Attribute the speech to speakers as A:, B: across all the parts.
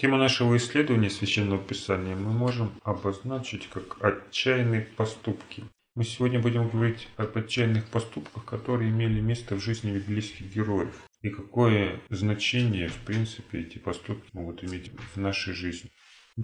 A: Тему нашего исследования Священного Писания мы можем обозначить как отчаянные поступки. Мы сегодня будем говорить об отчаянных поступках, которые имели место в жизни библейских героев. И какое значение, в принципе, эти поступки могут иметь в нашей жизни.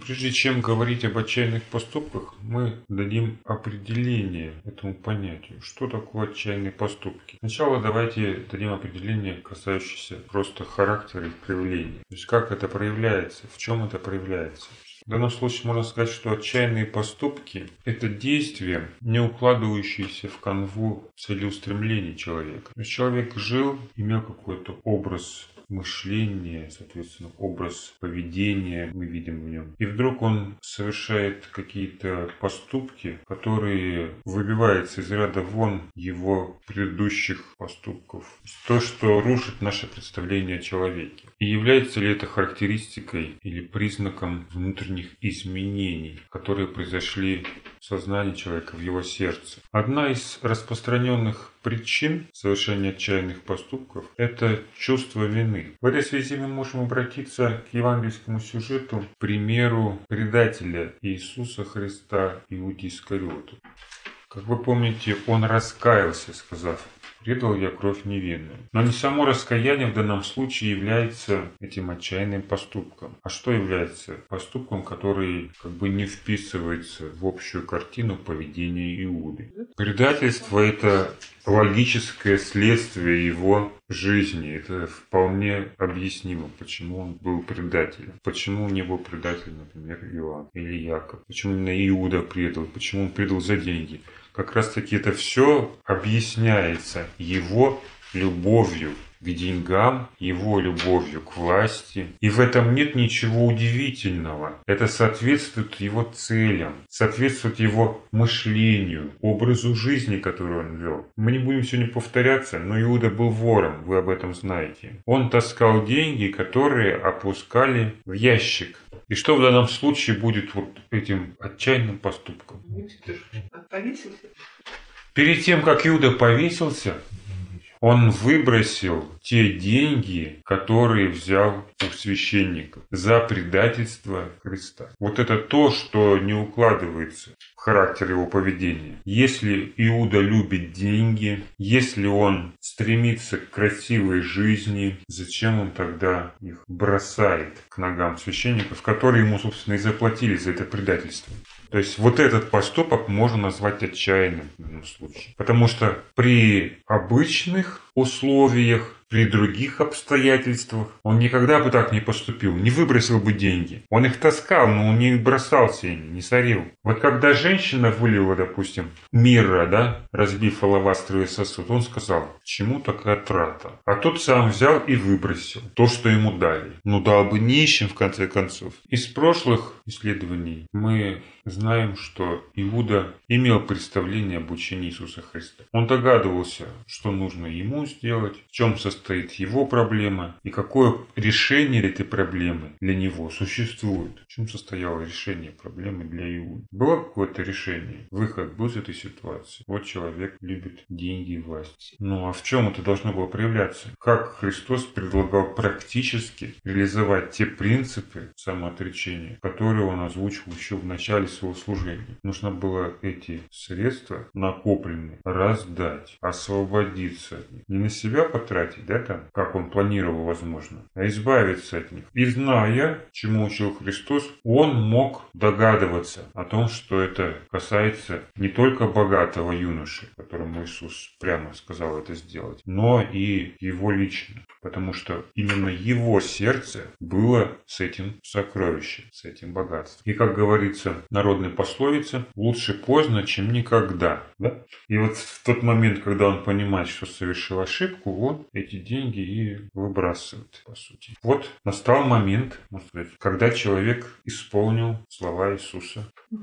A: Прежде чем говорить об отчаянных поступках, мы дадим определение этому понятию. Что такое отчаянные поступки? Сначала давайте дадим определение, касающееся просто характера их проявления. То есть как это проявляется, в чем это проявляется. В данном случае можно сказать, что отчаянные поступки – это действия, не укладывающиеся в канву целеустремлений человека. То есть человек жил, имел какой-то образ мышление, соответственно, образ поведения мы видим в нем. И вдруг он совершает какие-то поступки, которые выбиваются из ряда вон его предыдущих поступков. То, что рушит наше представление о человеке. И является ли это характеристикой или признаком внутренних изменений, которые произошли сознании человека, в его сердце? Одна из распространенных причин совершения отчаянных поступков – это чувство вины. В этой связи мы можем обратиться к евангельскому сюжету, примеру предателя Иисуса Христа Иуде Искариоту. Как вы помните, он раскаялся, сказав, предал я кровь невинную. Но не само раскаяние в данном случае является этим отчаянным поступком. А что является поступком, который как бы не вписывается в общую картину поведения Иуды? Предательство – это логическое следствие его жизни. Это вполне объяснимо, почему он был предателем. Почему не был предателем, например, Иоанн или Яков. Почему именно Иуда предал, почему он предал за деньги как раз таки это все объясняется его любовью к деньгам, его любовью к власти. И в этом нет ничего удивительного. Это соответствует его целям, соответствует его мышлению, образу жизни, который он вел. Мы не будем сегодня повторяться, но Иуда был вором, вы об этом знаете. Он таскал деньги, которые опускали в ящик. И что в данном случае будет вот этим отчаянным поступком? Повесился? Перед тем, как Иуда повесился, он выбросил те деньги, которые взял у священников за предательство Христа. Вот это то, что не укладывается в характер его поведения. Если Иуда любит деньги, если он стремится к красивой жизни, зачем он тогда их бросает к ногам священников, которые ему, собственно, и заплатили за это предательство? То есть вот этот поступок можно назвать отчаянным в данном случае. Потому что при обычных условиях при других обстоятельствах он никогда бы так не поступил, не выбросил бы деньги. Он их таскал, но он не бросался ими, не сорил. Вот когда женщина вылила, допустим, мира, да, разбив алавастровый сосуд, он сказал, к чему такая трата? А тот сам взял и выбросил то, что ему дали. Ну дал бы нищим, в конце концов. Из прошлых исследований мы знаем, что Иуда имел представление об учении Иисуса Христа. Он догадывался, что нужно ему сделать, в чем состоит стоит его проблема и какое решение этой проблемы для него существует. В чем состояло решение проблемы для Иуды? Было какое-то решение? Выход был из этой ситуации? Вот человек любит деньги и власть. Ну а в чем это должно было проявляться? Как Христос предлагал практически реализовать те принципы самоотречения, которые он озвучил еще в начале своего служения? Нужно было эти средства накопленные раздать, освободиться, не на себя потратить, да, это, как он планировал, возможно, а избавиться от них. И зная, чему учил Христос, он мог догадываться о том, что это касается не только богатого юноши, которому Иисус прямо сказал это сделать, но и его лично. Потому что именно его сердце было с этим сокровищем, с этим богатством. И как говорится народной пословице, лучше поздно, чем никогда. Да? И вот в тот момент, когда он понимает, что совершил ошибку, он эти деньги и выбрасывает, по сути. Вот настал момент, можно сказать, когда человек исполнил слова Иисуса. Ну,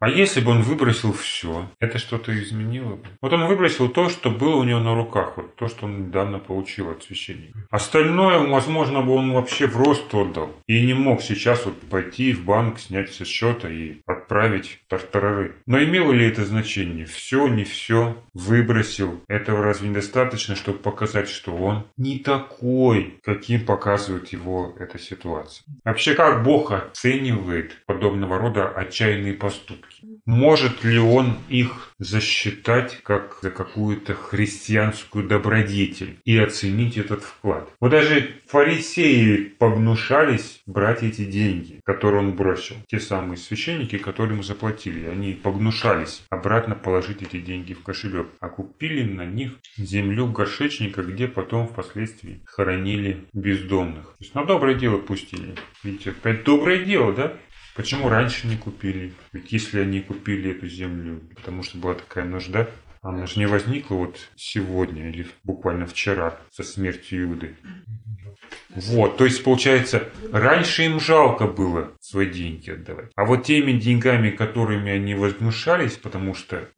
A: а если бы он выбросил все, это что-то изменило бы? Вот он выбросил то, что было у него на руках, вот то, что он недавно получил от священника. Остальное, возможно, бы он вообще в рост отдал. И не мог сейчас вот пойти в банк, снять со счета и отправить тартарары. Но имело ли это значение? Все, не все, выбросил. Этого разве недостаточно, чтобы показать что он не такой, каким показывает его эта ситуация. Вообще, как Бог оценивает подобного рода отчаянные поступки? Может ли он их засчитать как за какую-то христианскую добродетель и оценить этот вклад? Вот даже фарисеи погнушались брать эти деньги, которые он бросил. Те самые священники, которые ему заплатили. Они погнушались обратно положить эти деньги в кошелек, а купили на них землю горшечника, где потом впоследствии хоронили бездомных. То есть на доброе дело пустили. Видите, опять доброе дело, да? Почему раньше не купили? Ведь если они купили эту землю, потому что была такая нужда, она же не возникла вот сегодня или буквально вчера со смертью Иуды. Вот, то есть получается, раньше им жалко было свои деньги отдавать. А вот теми деньгами, которыми они возгнушались, потому что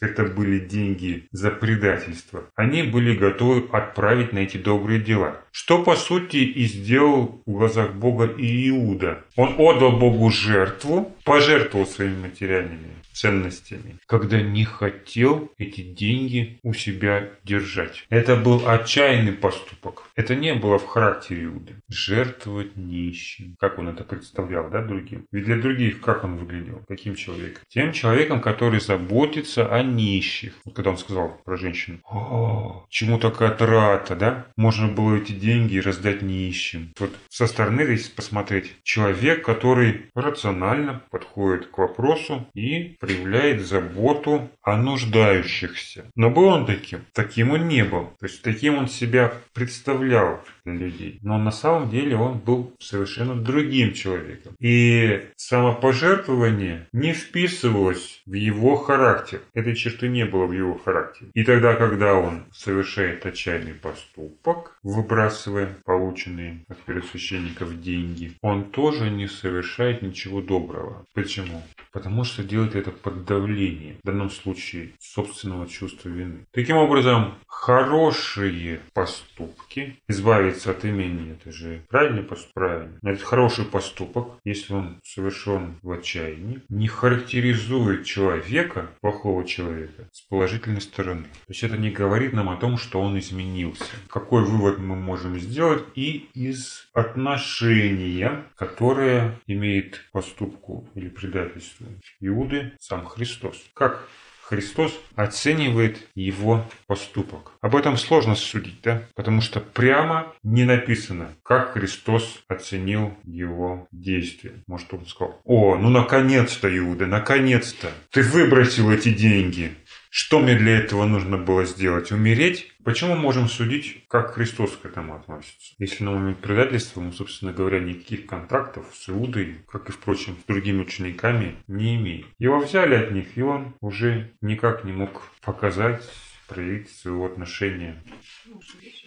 A: это были деньги за предательство, они были готовы отправить на эти добрые дела. Что по сути и сделал в глазах Бога и Иуда. Он отдал Богу жертву, пожертвовал своими материальными ценностями, когда не хотел эти деньги у себя держать. Это был отчаянный поступок. Это не было в характере Иуды. Жертвовать нищим. Как он это представлял, да, другим? Ведь для других как он выглядел? Каким человеком? Тем человеком, который заботится о нищих. Вот когда он сказал про женщину, О, чему такая трата, да? Можно было эти деньги раздать нищим. Вот со стороны, если посмотреть, человек, который рационально подходит к вопросу и проявляет заботу о нуждающихся. Но был он таким? Таким он не был. То есть таким он себя представлял для людей. Но на самом деле он был совершенно другим человеком. И самопожертвование не вписывалось в его характер. Этой черты не было в его характере. И тогда, когда он совершает отчаянный поступок, выбрасывая полученные от первосвященников деньги, он тоже не совершает ничего доброго. Почему? Потому что делает это под давлением, в данном случае собственного чувства вины. Таким образом, хорошие поступки, избавиться от имени, это же правильный поступок, правильно. Но это хороший поступок, если он совершен в отчаянии, не характеризует человека, плохого человека, с положительной стороны. То есть это не говорит нам о том, что он изменился. Какой вывод мы можем сделать и из отношения, которое имеет поступку или предательству Иуды сам Христос. Как Христос оценивает его поступок. Об этом сложно судить, да? Потому что прямо не написано, как Христос оценил его действия. Может, он сказал, о, ну наконец-то, Иуда, наконец-то, ты выбросил эти деньги. Что мне для этого нужно было сделать? Умереть? Почему мы можем судить, как Христос к этому относится? Если на момент предательства мы, собственно говоря, никаких контрактов с Иудой, как и, впрочем, с другими учениками, не имеем. Его взяли от них, и он уже никак не мог показать, проявить своего отношения.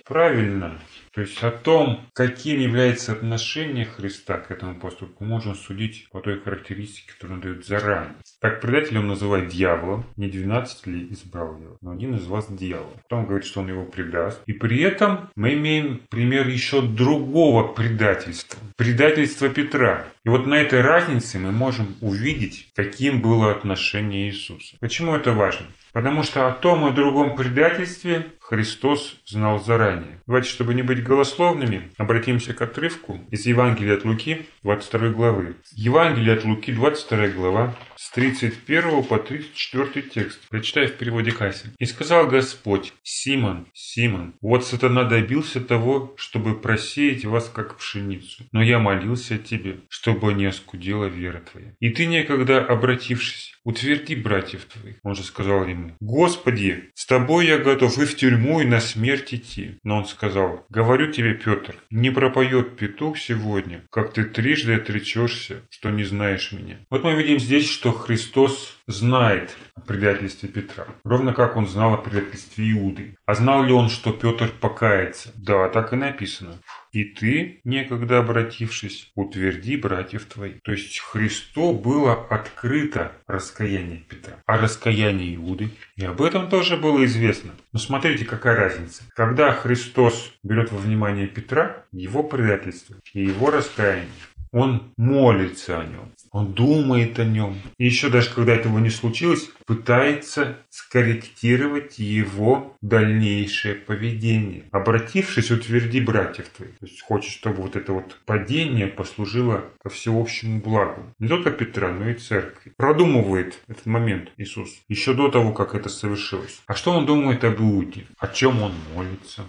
A: Правильно. То есть о том, каким является отношение Христа к этому поступку, можно судить по той характеристике, которую он дает заранее. Так предателя он называет дьяволом, не 12 ли избрал его, но один из вас дьявол. Потом говорит, что он его предаст. И при этом мы имеем пример еще другого предательства. Предательство Петра. И вот на этой разнице мы можем увидеть, каким было отношение Иисуса. Почему это важно? Потому что о том и другом предательстве Христос знал заранее. Давайте, чтобы не быть голословными, обратимся к отрывку из Евангелия от Луки, 22 главы. Евангелие от Луки, 22 глава, с 31 по 34 текст. Прочитаю в переводе Касси. «И сказал Господь, Симон, Симон, вот сатана добился того, чтобы просеять вас, как пшеницу. Но я молился о тебе, чтобы не оскудела вера твоя. И ты некогда обратившись, утверди братьев твоих. Он же сказал ему, Господи, с тобой я готов и в тюрьму, и на смерть идти. Но он сказал, говорю тебе, Петр, не пропоет петух сегодня, как ты трижды отречешься, что не знаешь меня. Вот мы видим здесь, что Христос знает о предательстве Петра. Ровно как он знал о предательстве Иуды. А знал ли он, что Петр покается? Да, так и написано. И ты, некогда обратившись, утверди братьев твоих. То есть Христу было открыто раскаяние Петра. А раскаяние Иуды? И об этом тоже было известно. Но смотрите, какая разница. Когда Христос берет во внимание Петра, его предательство и его раскаяние, Он молится о нем. Он думает о нем. И еще даже когда этого не случилось, пытается скорректировать его дальнейшее поведение. Обратившись, утверди братьев твоих. То есть хочет, чтобы вот это вот падение послужило ко всеобщему благу. Не только Петра, но и церкви. Продумывает этот момент Иисус. Еще до того, как это совершилось. А что он думает об Иуде? О чем он молится?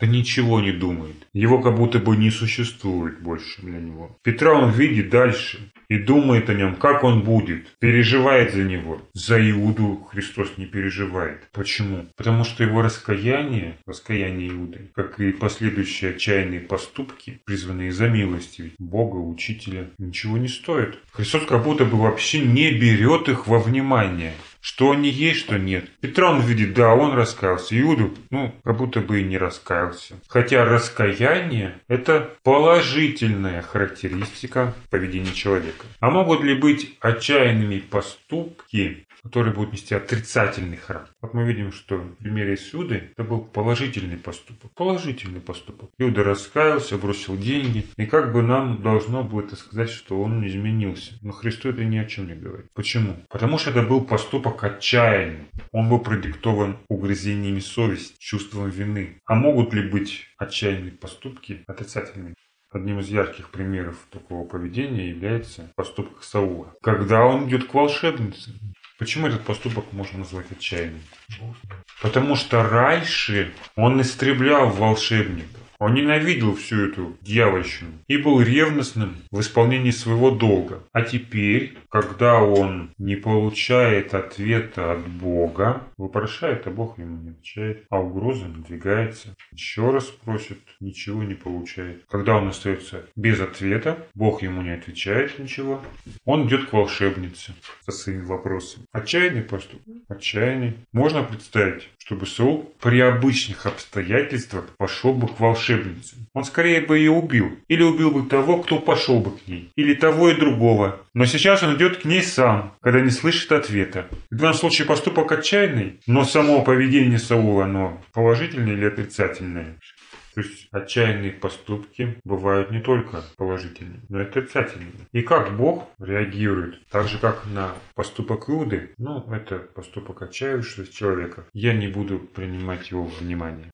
A: Да ничего не думает. Его как будто бы не существует больше для него. Петра он видит дальше и думает о нем, как он будет, переживает за него. За Иуду Христос не переживает. Почему? Потому что его раскаяние, раскаяние Иуды, как и последующие отчаянные поступки, призванные за милостью Бога, Учителя, ничего не стоят. Христос как будто бы вообще не берет их во внимание. Что они есть, что нет. Петра он видит, да, он раскаялся. Иуду, ну, как будто бы и не раскаялся. Хотя раскаяние – это положительная характеристика поведения человека. А могут ли быть отчаянными поступки, которые будут нести отрицательный характер. Вот мы видим, что в примере с Иудой это был положительный поступок. Положительный поступок. Иуда раскаялся, бросил деньги. И как бы нам должно было это сказать, что он изменился. Но Христу это ни о чем не говорит. Почему? Потому что это был поступок отчаянный. Он был продиктован угрызениями совести, чувством вины. А могут ли быть отчаянные поступки отрицательными? Одним из ярких примеров такого поведения является поступок Саула. Когда он идет к волшебнице, Почему этот поступок можно назвать отчаянным? Потому что раньше он истреблял волшебников. Он ненавидел всю эту дьявольщину и был ревностным в исполнении своего долга. А теперь, когда он не получает ответа от Бога, вопрошает, а Бог ему не отвечает, а угроза надвигается. Еще раз просит, ничего не получает. Когда он остается без ответа, Бог ему не отвечает ничего, он идет к волшебнице со своими вопросами. Отчаянный поступок? Отчаянный. Можно представить, чтобы Саул при обычных обстоятельствах пошел бы к волшебнице волшебницы. Он скорее бы ее убил. Или убил бы того, кто пошел бы к ней. Или того и другого. Но сейчас он идет к ней сам, когда не слышит ответа. В данном случае поступок отчаянный, но само поведение Саула, оно положительное или отрицательное. То есть отчаянные поступки бывают не только положительными, но и отрицательными. И как Бог реагирует, так же как на поступок Иуды, ну это поступок отчаявшегося человека, я не буду принимать его в внимание.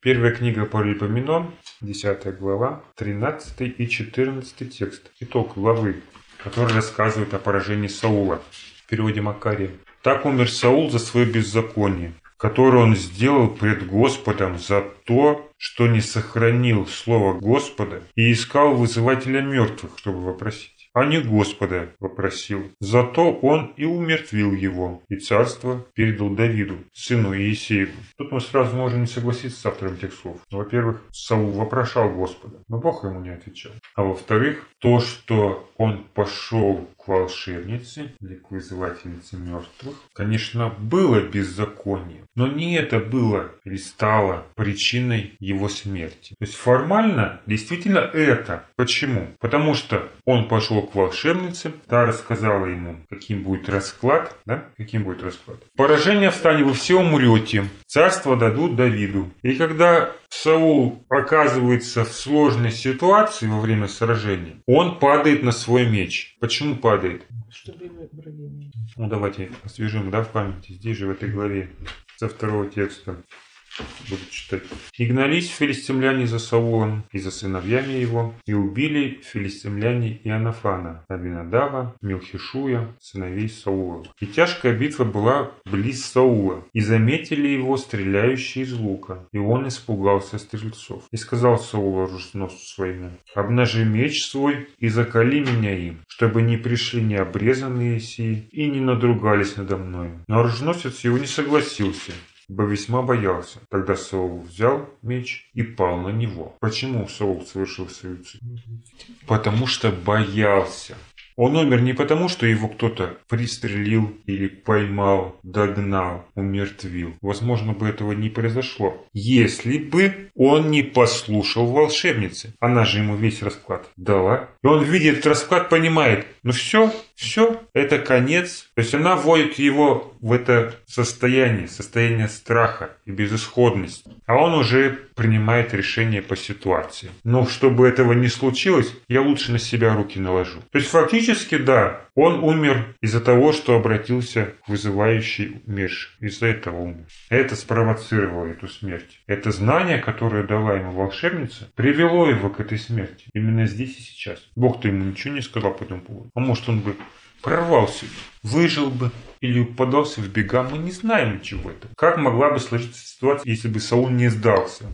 A: Первая книга Паралипоменон, 10 глава, 13 и 14 текст. Итог главы, который рассказывает о поражении Саула в переводе Макария. Так умер Саул за свое беззаконие, которое он сделал пред Господом за то, что не сохранил слово Господа и искал вызывателя мертвых, чтобы вопросить а не Господа вопросил. Зато он и умертвил его, и царство передал Давиду, сыну Иисееву. Тут мы сразу можем не согласиться с автором тех слов. Во-первых, Саул вопрошал Господа, но Бог ему не отвечал. А во-вторых, то, что он пошел к волшебнице или к вызывательнице мертвых, конечно, было беззаконием. Но не это было или стало причиной его смерти. То есть формально действительно это. Почему? Потому что он пошел к волшебнице, та рассказала ему, каким будет расклад, да? Каким будет расклад. Поражение встанет, вы все умрете. Царство дадут Давиду. И когда Саул оказывается в сложной ситуации во время сражения, он падает на свой меч. Почему падает? Чтобы Ну давайте освежим, да, в памяти. Здесь же в этой главе со второго текста буду читать. «И гнались филистимляне за Саулом и за сыновьями его, и убили филистимляне Иоаннафана, Абинадава, Милхишуя, сыновей Саула. И тяжкая битва была близ Саула, и заметили его стреляющие из лука, и он испугался стрельцов. И сказал Саул оруженосцу своему, «Обнажи меч свой и закали меня им, чтобы не пришли необрезанные сии и не надругались надо мною». Но оруженосец его не согласился, ибо весьма боялся. Тогда Саул взял меч и пал на него. Почему Саул совершил суицид? Потому что боялся. Он умер не потому, что его кто-то пристрелил или поймал, догнал, умертвил. Возможно бы этого не произошло. Если бы он не послушал волшебницы. Она же ему весь расклад дала. И он видит расклад, понимает, ну все, все, это конец. То есть она вводит его в это состояние, состояние страха и безысходности. А он уже принимает решение по ситуации. Но чтобы этого не случилось, я лучше на себя руки наложу. То есть фактически, да, он умер из-за того, что обратился к вызывающей умерший. Из-за этого умер. Это спровоцировало эту смерть. Это знание, которое дала ему волшебница, привело его к этой смерти. Именно здесь и сейчас. Бог-то ему ничего не сказал по этому поводу. А может он бы прорвался, выжил бы или подался в бега, мы не знаем ничего этого. Как могла бы сложиться ситуация, если бы Саул не сдался?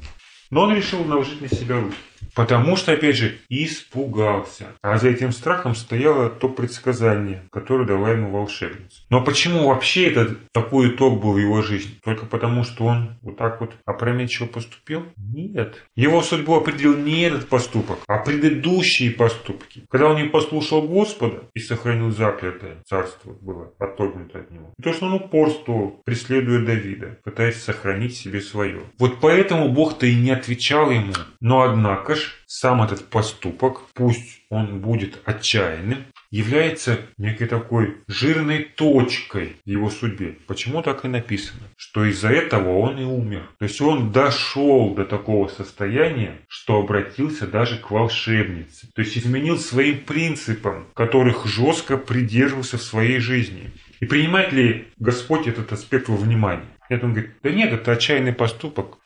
A: Но он решил наложить на себя руки. Потому что, опять же, испугался. А за этим страхом стояло то предсказание, которое дала ему волшебница. Но почему вообще этот такой итог был в его жизни? Только потому, что он вот так вот опрометчиво поступил? Нет. Его судьбу определил не этот поступок, а предыдущие поступки. Когда он не послушал Господа и сохранил заклятое царство было отторгнуто от него. И то, что он упорствовал, преследуя Давида, пытаясь сохранить себе свое. Вот поэтому Бог-то и не отвечал ему. Но однако ж сам этот поступок, пусть он будет отчаянным, является некой такой жирной точкой в его судьбе. Почему так и написано? Что из-за этого он и умер. То есть он дошел до такого состояния, что обратился даже к волшебнице. То есть изменил своим принципам, которых жестко придерживался в своей жизни. И принимает ли Господь этот аспект во внимание? Нет, он говорит, да нет, это отчаянный поступок.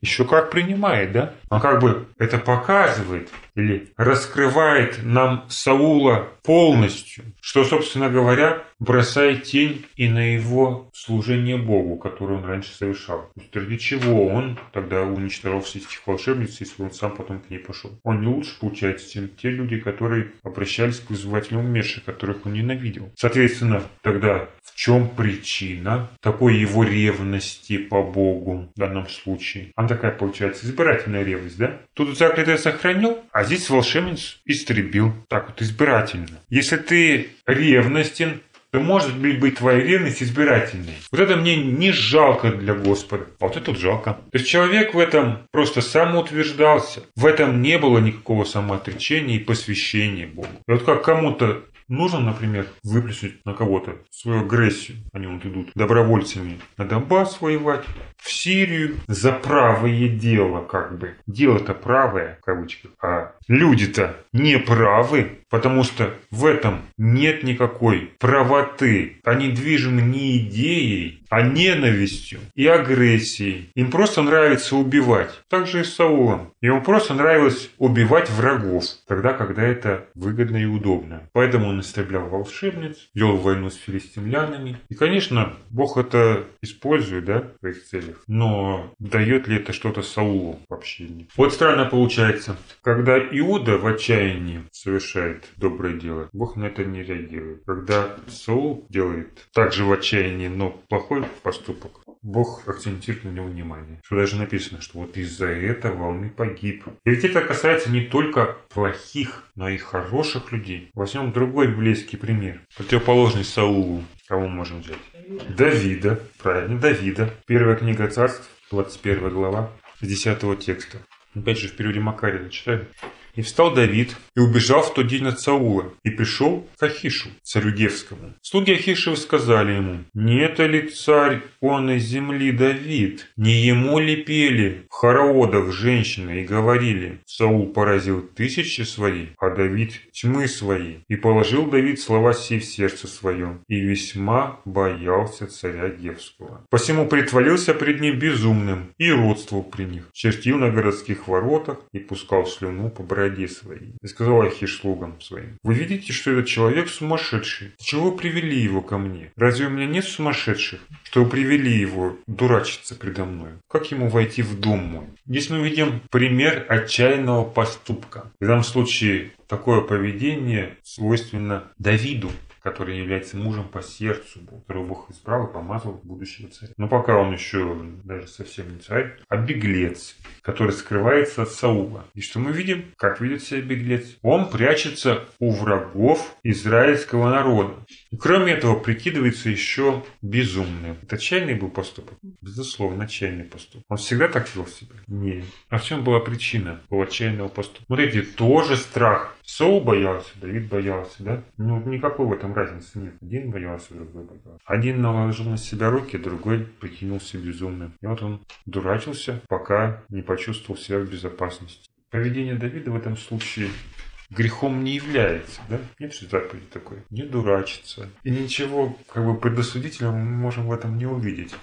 A: Еще как принимает, да? Он как бы это показывает или раскрывает нам Саула полностью, что, собственно говоря, бросает тень и на его служение Богу, которое он раньше совершал. То есть ради чего он тогда уничтожал всех этих волшебниц, если он сам потом к ней пошел? Он не лучше, получается, чем те люди, которые обращались к вызывателям умерших, которых он ненавидел. Соответственно, тогда в чем причина такой его ревности по Богу в данном случае? Она такая, получается, избирательная ревность, да? Тут заклятое сохранил, а здесь волшебниц истребил. Так вот, избирательно. Если ты ревностен, то может быть, быть твоя ревность избирательной. Вот это мне не жалко для Господа, а вот это вот жалко. То есть человек в этом просто самоутверждался. В этом не было никакого самоотречения и посвящения Богу. И вот как кому-то нужно, например, выплеснуть на кого-то свою агрессию, они вот идут добровольцами на Донбасс воевать, в Сирию за правое дело, как бы. Дело-то правое, в кавычках, а люди-то не правы, потому что в этом нет никакой правоты. Они движимы не идеей, а ненавистью и агрессией. Им просто нравится убивать. Так же и с Саулом. Ему просто нравилось убивать врагов, тогда, когда это выгодно и удобно. Поэтому он истреблял волшебниц, вел войну с филистимлянами. И, конечно, Бог это использует, да, в своих целях. Но дает ли это что-то Саулу вообще? Нет. Вот странно получается, когда Иуда в отчаянии совершает доброе дело, Бог на это не реагирует. Когда Саул делает также в отчаянии, но плохой поступок, Бог акцентирует на него внимание. Что даже написано, что вот из-за этого он и погиб. И ведь это касается не только плохих, но и хороших людей. Возьмем другой библейский пример. Противоположный Саулу. Кого мы можем взять? Давида. Правильно, Давида. Первая книга царств, 21 глава, с 10 текста. Опять же, в периоде Макария читаем. И встал Давид и убежал в тот день от Саула, и пришел к Ахишу, царю Гевскому. Слуги Ахишева сказали ему, «Не это ли царь он из земли Давид? Не ему ли пели в хороводах женщины и говорили, Саул поразил тысячи свои, а Давид тьмы свои? И положил Давид слова сей в сердце своем, и весьма боялся царя Гевского. Посему притворился пред ним безумным и родствовал при них, чертил на городских воротах и пускал слюну по братьям бороде своей. И сказал Ахиш слугам своим, вы видите, что этот человек сумасшедший. Чего вы привели его ко мне? Разве у меня нет сумасшедших, что вы привели его дурачиться предо мной? Как ему войти в дом мой? Здесь мы видим пример отчаянного поступка. В данном случае такое поведение свойственно Давиду. Который является мужем по сердцу, которого Бог избрал и помазал будущего царя. Но пока он еще даже совсем не царь, а беглец, который скрывается от Саула. И что мы видим? Как ведет себя беглец? Он прячется у врагов израильского народа. И кроме этого прикидывается еще безумным. Это отчаянный был поступок? Безусловно, отчаянный поступок. Он всегда так вел себя? Нет. А в чем была причина его отчаянного поступка? Смотрите, тоже страх. Соу боялся, Давид боялся, да? Ну, никакой в этом разницы нет. Один боялся, другой боялся. Один наложил на себя руки, другой прикинулся безумным. И вот он дурачился, пока не почувствовал себя в безопасности. Поведение Давида в этом случае грехом не является, да? Нет же заповеди такой. Не дурачиться. И ничего как бы предосудительного мы можем в этом не увидеть.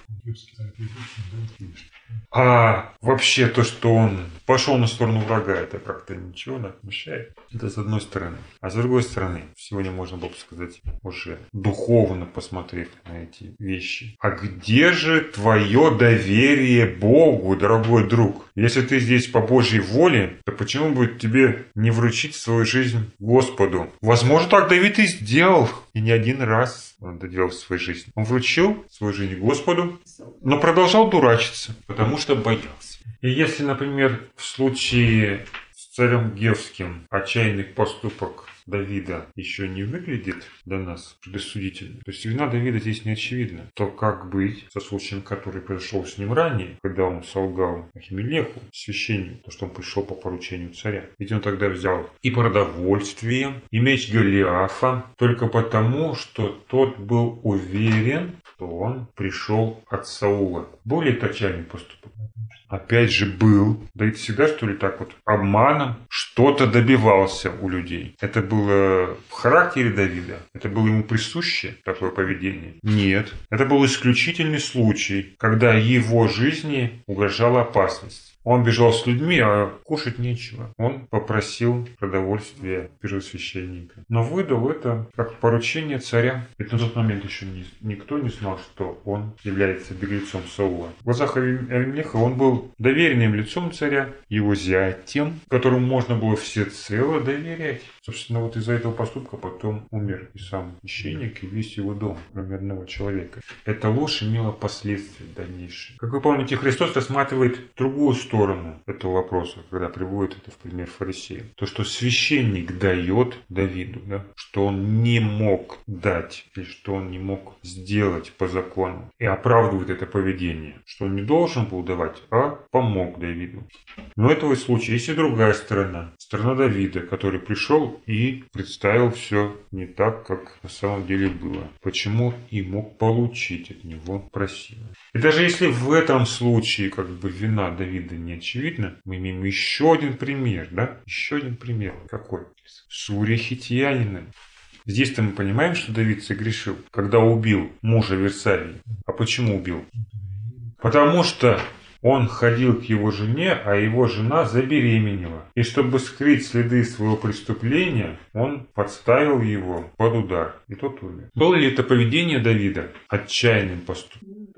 A: А вообще то, что он пошел на сторону врага, это как-то ничего не мешает. Это с одной стороны. А с другой стороны, сегодня можно было бы сказать, уже духовно посмотрев на эти вещи. А где же твое доверие Богу, дорогой друг? Если ты здесь по Божьей воле, то почему бы тебе не вручить свою жизнь Господу? Возможно, так Давид и сделал. И не один раз он это делал в своей жизни. Он вручил свою жизнь Господу, но продолжал дурачиться, потому что боялся. И если, например, в случае с царем Гевским отчаянный поступок Давида еще не выглядит для нас предосудительно, то есть вина Давида здесь не очевидна, то как быть со случаем, который произошел с ним ранее, когда он солгал Ахимелеху, священнику, то, что он пришел по поручению царя. Ведь он тогда взял и продовольствие, и меч Голиафа, только потому, что тот был уверен, что он пришел от Саула. Более точальный поступок опять же был, да и всегда что ли так вот обманом что-то добивался у людей. Это было в характере Давида? Это было ему присуще, такое поведение? Нет. Это был исключительный случай, когда его жизни угрожала опасность. Он бежал с людьми, а кушать нечего. Он попросил продовольствия первосвященника. Но выдал это как поручение царя. Ведь на тот момент еще не, никто не знал, что он является беглецом Саула. В глазах Авимлеха он был доверенным лицом царя, его зятем, которому можно было всецело доверять. Собственно, вот из-за этого поступка потом умер и сам священник, и весь его дом, кроме одного человека. Эта ложь имела последствия дальнейшие. Как вы помните, Христос рассматривает другую сторону этого вопроса, когда приводит это в пример фарисея. То, что священник дает Давиду, да, что он не мог дать, или что он не мог сделать по закону, и оправдывает это поведение, что он не должен был давать, а помог Давиду. Но этого случая есть и другая сторона. Сторона Давида, который пришел и представил все не так, как на самом деле было. Почему и мог получить от него просимое. И даже если в этом случае как бы вина Давида не очевидна, мы имеем еще один пример, да? Еще один пример. Какой? С Урия Хитьяниным. Здесь-то мы понимаем, что Давид согрешил, когда убил мужа Версавии. А почему убил? Потому что он ходил к его жене, а его жена забеременела. И чтобы скрыть следы своего преступления, он подставил его под удар. И тот умер. Было ли это поведение Давида отчаянным поступком?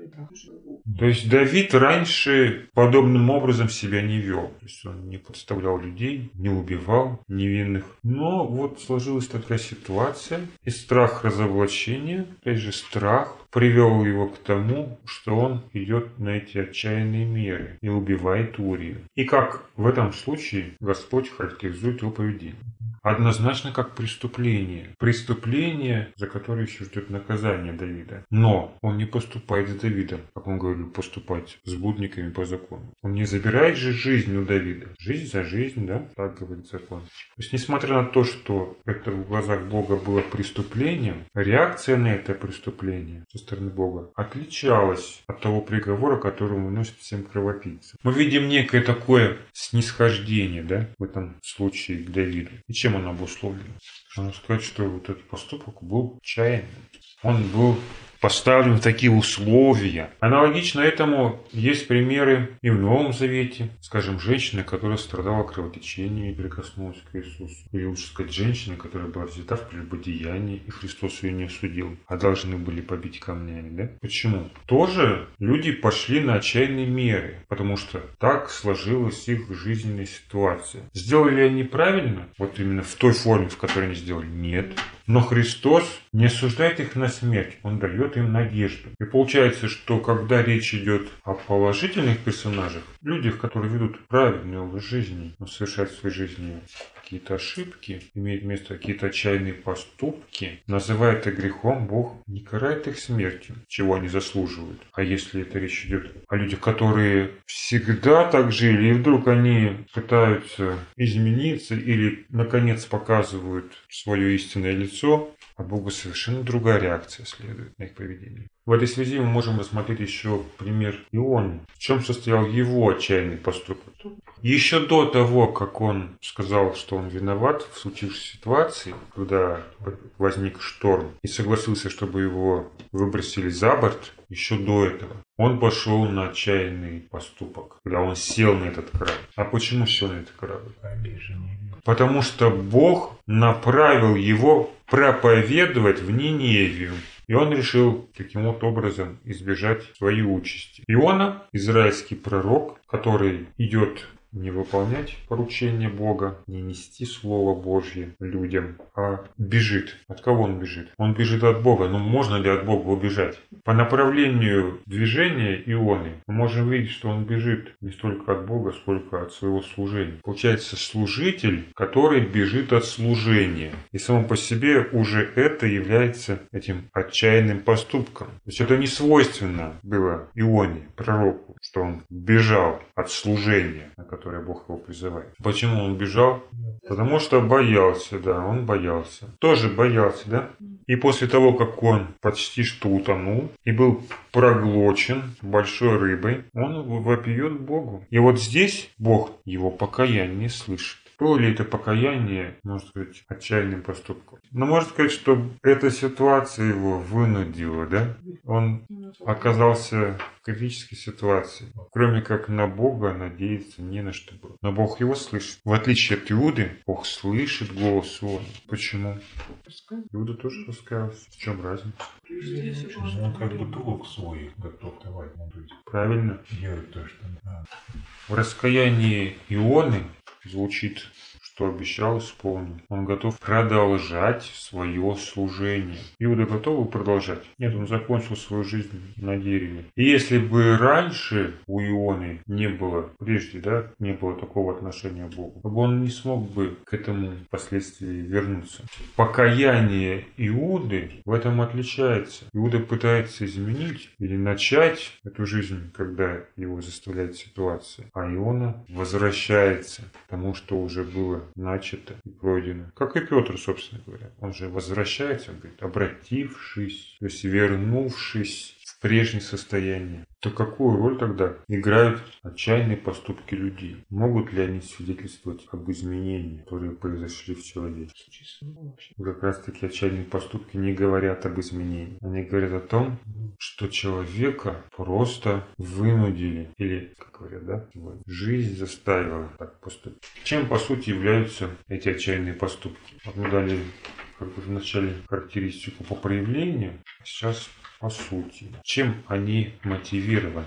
A: То есть Давид раньше подобным образом себя не вел. То есть он не подставлял людей, не убивал невинных. Но вот сложилась такая ситуация. И страх разоблачения, опять же страх, привел его к тому, что он идет на эти отчаянные меры и убивает Урию. И как в этом случае Господь характеризует его поведение однозначно как преступление. Преступление, за которое еще ждет наказание Давида. Но он не поступает с Давидом, как он говорил, поступать с блудниками по закону. Он не забирает же жизнь у Давида. Жизнь за жизнь, да? Так говорит закон. То есть, несмотря на то, что это в глазах Бога было преступлением, реакция на это преступление со стороны Бога отличалась от того приговора, который выносит всем кровопийцам. Мы видим некое такое снисхождение, да, в этом случае к Давиду. И чем чем он обусловлен? Можно сказать, что вот этот поступок был чаянным. Он был поставлен в такие условия. Аналогично этому есть примеры и в Новом Завете. Скажем, женщина, которая страдала кровотечением и прикоснулась к Иисусу. Или лучше сказать, женщина, которая была взята в прелюбодеянии, и Христос ее не осудил, а должны были побить камнями. Да? Почему? Тоже люди пошли на отчаянные меры, потому что так сложилась их жизненная ситуация. Сделали они правильно? Вот именно в той форме, в которой они сделали? Нет. Но Христос не осуждает их на смерть, Он дает им надежду. И получается, что когда речь идет о положительных персонажах, людях, которые ведут правильный образ жизни, совершают в своей жизни какие-то ошибки, имеют место какие-то отчаянные поступки, называя это грехом, Бог не карает их смертью, чего они заслуживают. А если это речь идет о людях, которые всегда так жили, и вдруг они пытаются измениться или, наконец, показывают свое истинное лицо, а Богу совершенно другая реакция следует на их поведение. В этой связи мы можем рассмотреть еще пример Ионы. В чем состоял его отчаянный поступок? Еще до того, как он сказал, что он виноват в случившейся ситуации, когда возник шторм, и согласился, чтобы его выбросили за борт, еще до этого, он пошел на отчаянный поступок, когда он сел на этот корабль. А почему сел на этот корабль? Потому что Бог направил его проповедовать в Ниневию. И он решил таким вот образом избежать своей участи. Иона, израильский пророк, который идет не выполнять поручение Бога, не нести Слово Божье людям, а бежит. От кого он бежит? Он бежит от Бога. Но можно ли от Бога убежать? По направлению движения Ионы мы можем видеть, что он бежит не столько от Бога, сколько от своего служения. Получается служитель, который бежит от служения. И само по себе уже это является этим отчаянным поступком. То есть это не свойственно было Ионе, пророку, что он бежал от служения, на которое Бог его призывает. Почему он бежал? Потому что боялся, да, он боялся. Тоже боялся, да? И после того, как он почти что утонул и был проглочен большой рыбой, он вопиет Богу. И вот здесь Бог его покаяние слышит. Было ли это покаяние, можно сказать, отчаянным поступком? Но можно сказать, что эта ситуация его вынудила, да? Он оказался в критической ситуации. Кроме как на Бога надеяться не на что было. Но Бог его слышит. В отличие от Иуды, Бог слышит голос он. Почему? Иуда тоже раскаялся. В чем разница?
B: Он как бы долг свой готов давать.
A: Правильно.
B: Делать то, что надо.
A: В раскаянии Ионы звучит что обещал, исполнил. Он готов продолжать свое служение. Иуда готов продолжать? Нет, он закончил свою жизнь на дереве. И если бы раньше у Ионы не было, прежде, да, не было такого отношения к Богу, то он не смог бы к этому впоследствии вернуться. Покаяние Иуды в этом отличается. Иуда пытается изменить или начать эту жизнь, когда его заставляет ситуация. А Иона возвращается к тому, что уже было начато и пройдено. Как и Петр, собственно говоря. Он же возвращается, он говорит, обратившись, то есть вернувшись прежнее состояние. То какую роль тогда играют отчаянные поступки людей? Могут ли они свидетельствовать об изменении, которые произошли в человеке? Как раз таки отчаянные поступки не говорят об изменении. Они говорят о том, что человека просто вынудили, или, как говорят, да, жизнь заставила так поступить. Чем, по сути, являются эти отчаянные поступки? Вот мы дали как бы в начале характеристику по проявлению, сейчас по сути. Чем они мотивированы?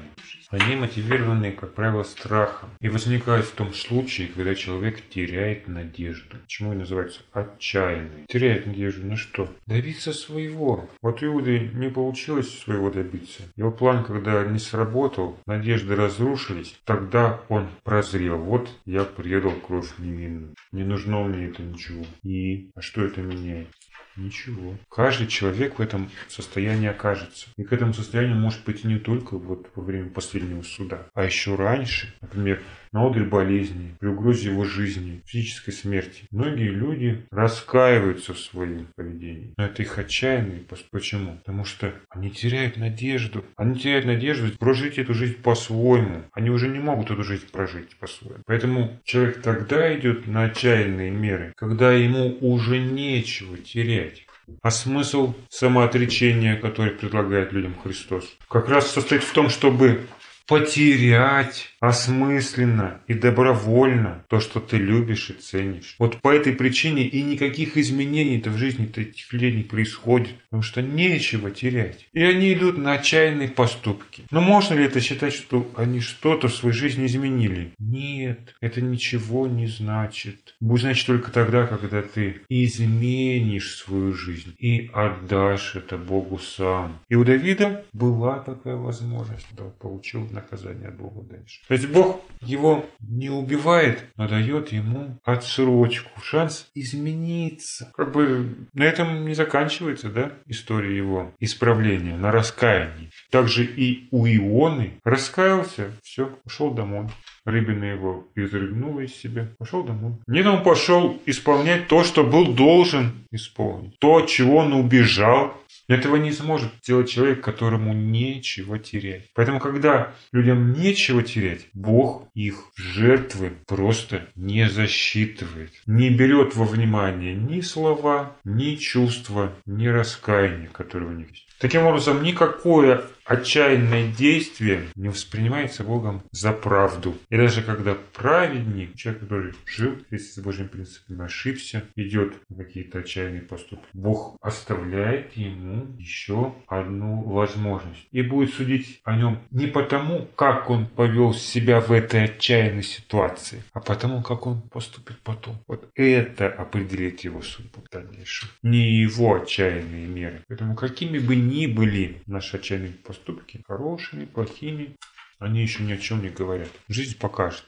A: Они мотивированы, как правило, страхом. И возникает в том случае, когда человек теряет надежду. Почему и называется отчаянный? Теряет надежду на что? Добиться своего. Вот Иуды не получилось своего добиться. Его план, когда не сработал, надежды разрушились, тогда он прозрел. Вот я предал кровь невинную. Не нужно мне это ничего. И? А что это меняет? Ничего. Каждый человек в этом состоянии окажется. И к этому состоянию может пойти не только вот во время последнего суда, а еще раньше. Например, на одре болезни, при угрозе его жизни, физической смерти. Многие люди раскаиваются в своем поведении. Но это их отчаянный Почему? Потому что они теряют надежду. Они теряют надежду прожить эту жизнь по-своему. Они уже не могут эту жизнь прожить по-своему. Поэтому человек тогда идет на отчаянные меры, когда ему уже нечего терять. А смысл самоотречения, который предлагает людям Христос, как раз состоит в том, чтобы потерять осмысленно и добровольно то, что ты любишь и ценишь. Вот по этой причине и никаких изменений-то в жизни-то этих людей не происходит, потому что нечего терять. И они идут на отчаянные поступки. Но можно ли это считать, что они что-то в своей жизни изменили? Нет, это ничего не значит. Будет значит только тогда, когда ты изменишь свою жизнь и отдашь это Богу сам. И у Давида была такая возможность, да, получил наказание от Бога дальше. То есть Бог его не убивает, но дает ему отсрочку, шанс измениться. Как бы на этом не заканчивается, да, история его исправления, на раскаянии. Также и у Ионы раскаялся, все, ушел домой. Рыбина его изрыгнула из себя, пошел домой. Нет, он пошел исполнять то, что был должен исполнить. То, чего он убежал, этого не сможет сделать человек, которому нечего терять. Поэтому, когда людям нечего терять, Бог их жертвы просто не засчитывает. Не берет во внимание ни слова, ни чувства, ни раскаяния, которые у них есть. Таким образом, никакое отчаянное действие не воспринимается Богом за правду. И даже когда праведник, человек, который жил вместе с Божьим принципом, ошибся, идет на какие-то отчаянные поступки, Бог оставляет ему еще одну возможность. И будет судить о нем не потому, как он повел себя в этой отчаянной ситуации, а потому, как он поступит потом. Вот это определит его судьбу в дальнейшем. Не его отчаянные меры. Поэтому какими бы ни были наши отчаянные поступки, хорошими, плохими, они еще ни о чем не говорят. Жизнь покажет.